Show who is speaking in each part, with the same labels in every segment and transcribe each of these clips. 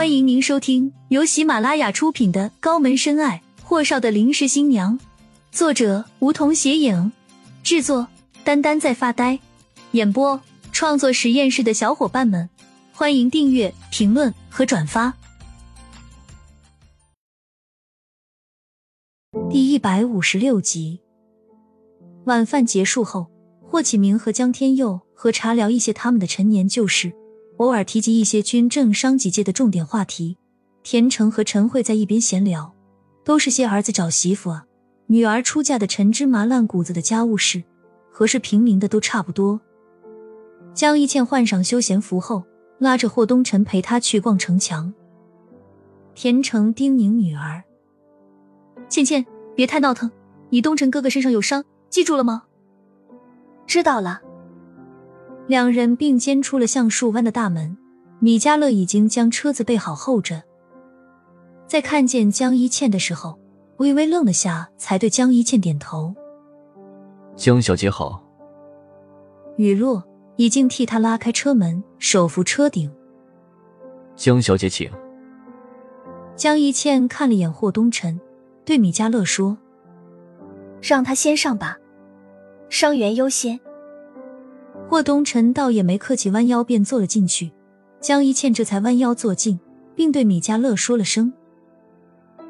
Speaker 1: 欢迎您收听由喜马拉雅出品的《高门深爱：霍少的临时新娘》，作者梧桐斜影，制作丹丹在发呆，演播创作实验室的小伙伴们，欢迎订阅、评论和转发。第一百五十六集，晚饭结束后，霍启明和江天佑和茶聊一些他们的陈年旧事。偶尔提及一些军政商几界的重点话题，田成和陈慧在一边闲聊，都是些儿子找媳妇啊、女儿出嫁的陈芝麻烂谷子的家务事，和是平民的都差不多。江一倩换上休闲服后，拉着霍东辰陪她去逛城墙。田成叮咛女儿：“倩倩，别太闹腾，你东辰哥哥身上有伤，记住了吗？”“
Speaker 2: 知道了。”
Speaker 1: 两人并肩出了橡树湾的大门，米迦勒已经将车子备好候着。在看见江一倩的时候，微微愣了下，才对江一倩点头：“
Speaker 3: 江小姐好。”
Speaker 1: 雨落已经替他拉开车门，手扶车顶。
Speaker 3: 江小姐请。
Speaker 1: 江一倩看了眼霍东辰，对米迦勒说：“
Speaker 2: 让他先上吧，伤员优先。”
Speaker 1: 霍东辰倒也没客气，弯腰便坐了进去。江一倩这才弯腰坐进，并对米迦勒说了声：“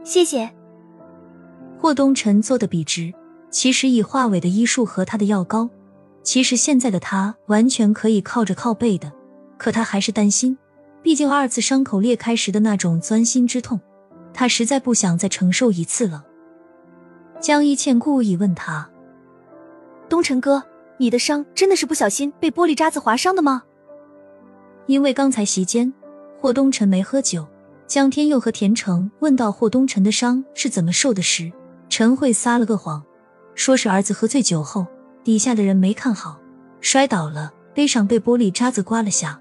Speaker 2: 谢谢。”
Speaker 1: 霍东辰坐得笔直，其实以华伟的医术和他的药膏，其实现在的他完全可以靠着靠背的。可他还是担心，毕竟二次伤口裂开时的那种钻心之痛，他实在不想再承受一次了。江一倩故意问他：“
Speaker 2: 东辰哥。”你的伤真的是不小心被玻璃渣子划伤的吗？
Speaker 1: 因为刚才席间霍东辰没喝酒，江天佑和田成问到霍东辰的伤是怎么受的时，陈慧撒了个谎，说是儿子喝醉酒后，底下的人没看好，摔倒了，背上被玻璃渣子刮了下。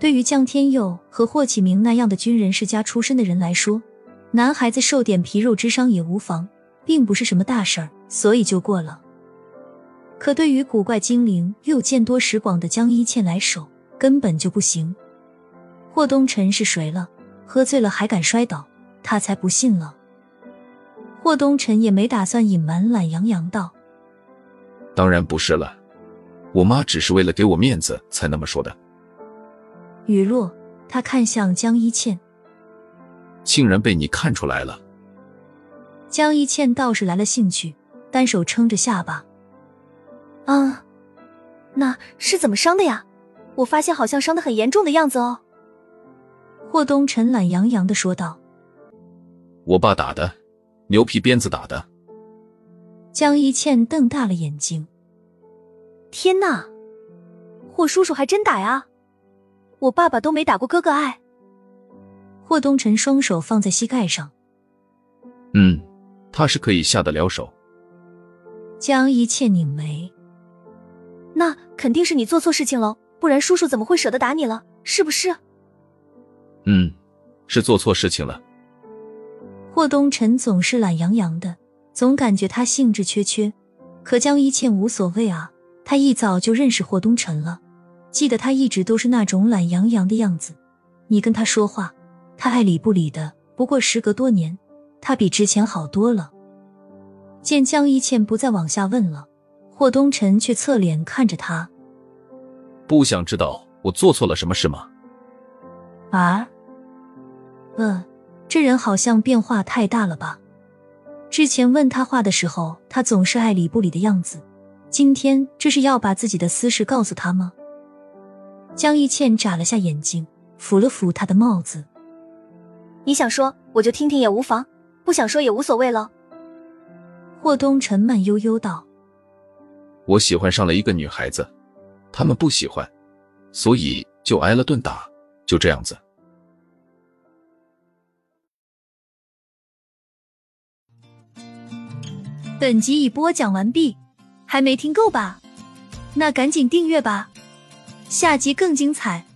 Speaker 1: 对于江天佑和霍启明那样的军人世家出身的人来说，男孩子受点皮肉之伤也无妨，并不是什么大事儿，所以就过了。可对于古怪精灵又见多识广的江一倩来说，根本就不行。霍东辰是谁了？喝醉了还敢摔倒？他才不信了。霍东辰也没打算隐瞒，懒洋洋道：“
Speaker 4: 当然不是了，我妈只是为了给我面子才那么说的。”
Speaker 1: 雨落，他看向江一倩，
Speaker 4: 竟然被你看出来了。
Speaker 1: 江一倩倒是来了兴趣，单手撑着下巴。
Speaker 2: 啊，那是怎么伤的呀？我发现好像伤的很严重的样子哦。
Speaker 1: 霍东辰懒洋洋的说道：“
Speaker 4: 我爸打的，牛皮鞭子打的。”
Speaker 1: 江一倩瞪大了眼睛：“
Speaker 2: 天哪，霍叔叔还真打呀！我爸爸都没打过哥哥爱。”
Speaker 1: 霍东辰双手放在膝盖上：“
Speaker 4: 嗯，他是可以下得了手。”
Speaker 1: 江一倩拧眉。
Speaker 2: 那肯定是你做错事情了，不然叔叔怎么会舍得打你了？是不是？
Speaker 4: 嗯，是做错事情了。
Speaker 1: 霍东辰总是懒洋洋的，总感觉他兴致缺缺。可江一倩无所谓啊，他一早就认识霍东辰了，记得他一直都是那种懒洋洋的样子。你跟他说话，他爱理不理的。不过时隔多年，他比之前好多了。见江一倩不再往下问了。霍东辰却侧脸看着他，
Speaker 4: 不想知道我做错了什么事吗？
Speaker 1: 啊？呃，这人好像变化太大了吧？之前问他话的时候，他总是爱理不理的样子，今天这是要把自己的私事告诉他吗？江一倩眨了下眼睛，抚了抚他的帽子。
Speaker 2: 你想说，我就听听也无妨；不想说也无所谓了。
Speaker 1: 霍东辰慢悠悠道。
Speaker 4: 我喜欢上了一个女孩子，他们不喜欢，所以就挨了顿打，就这样子。
Speaker 1: 本集已播讲完毕，还没听够吧？那赶紧订阅吧，下集更精彩。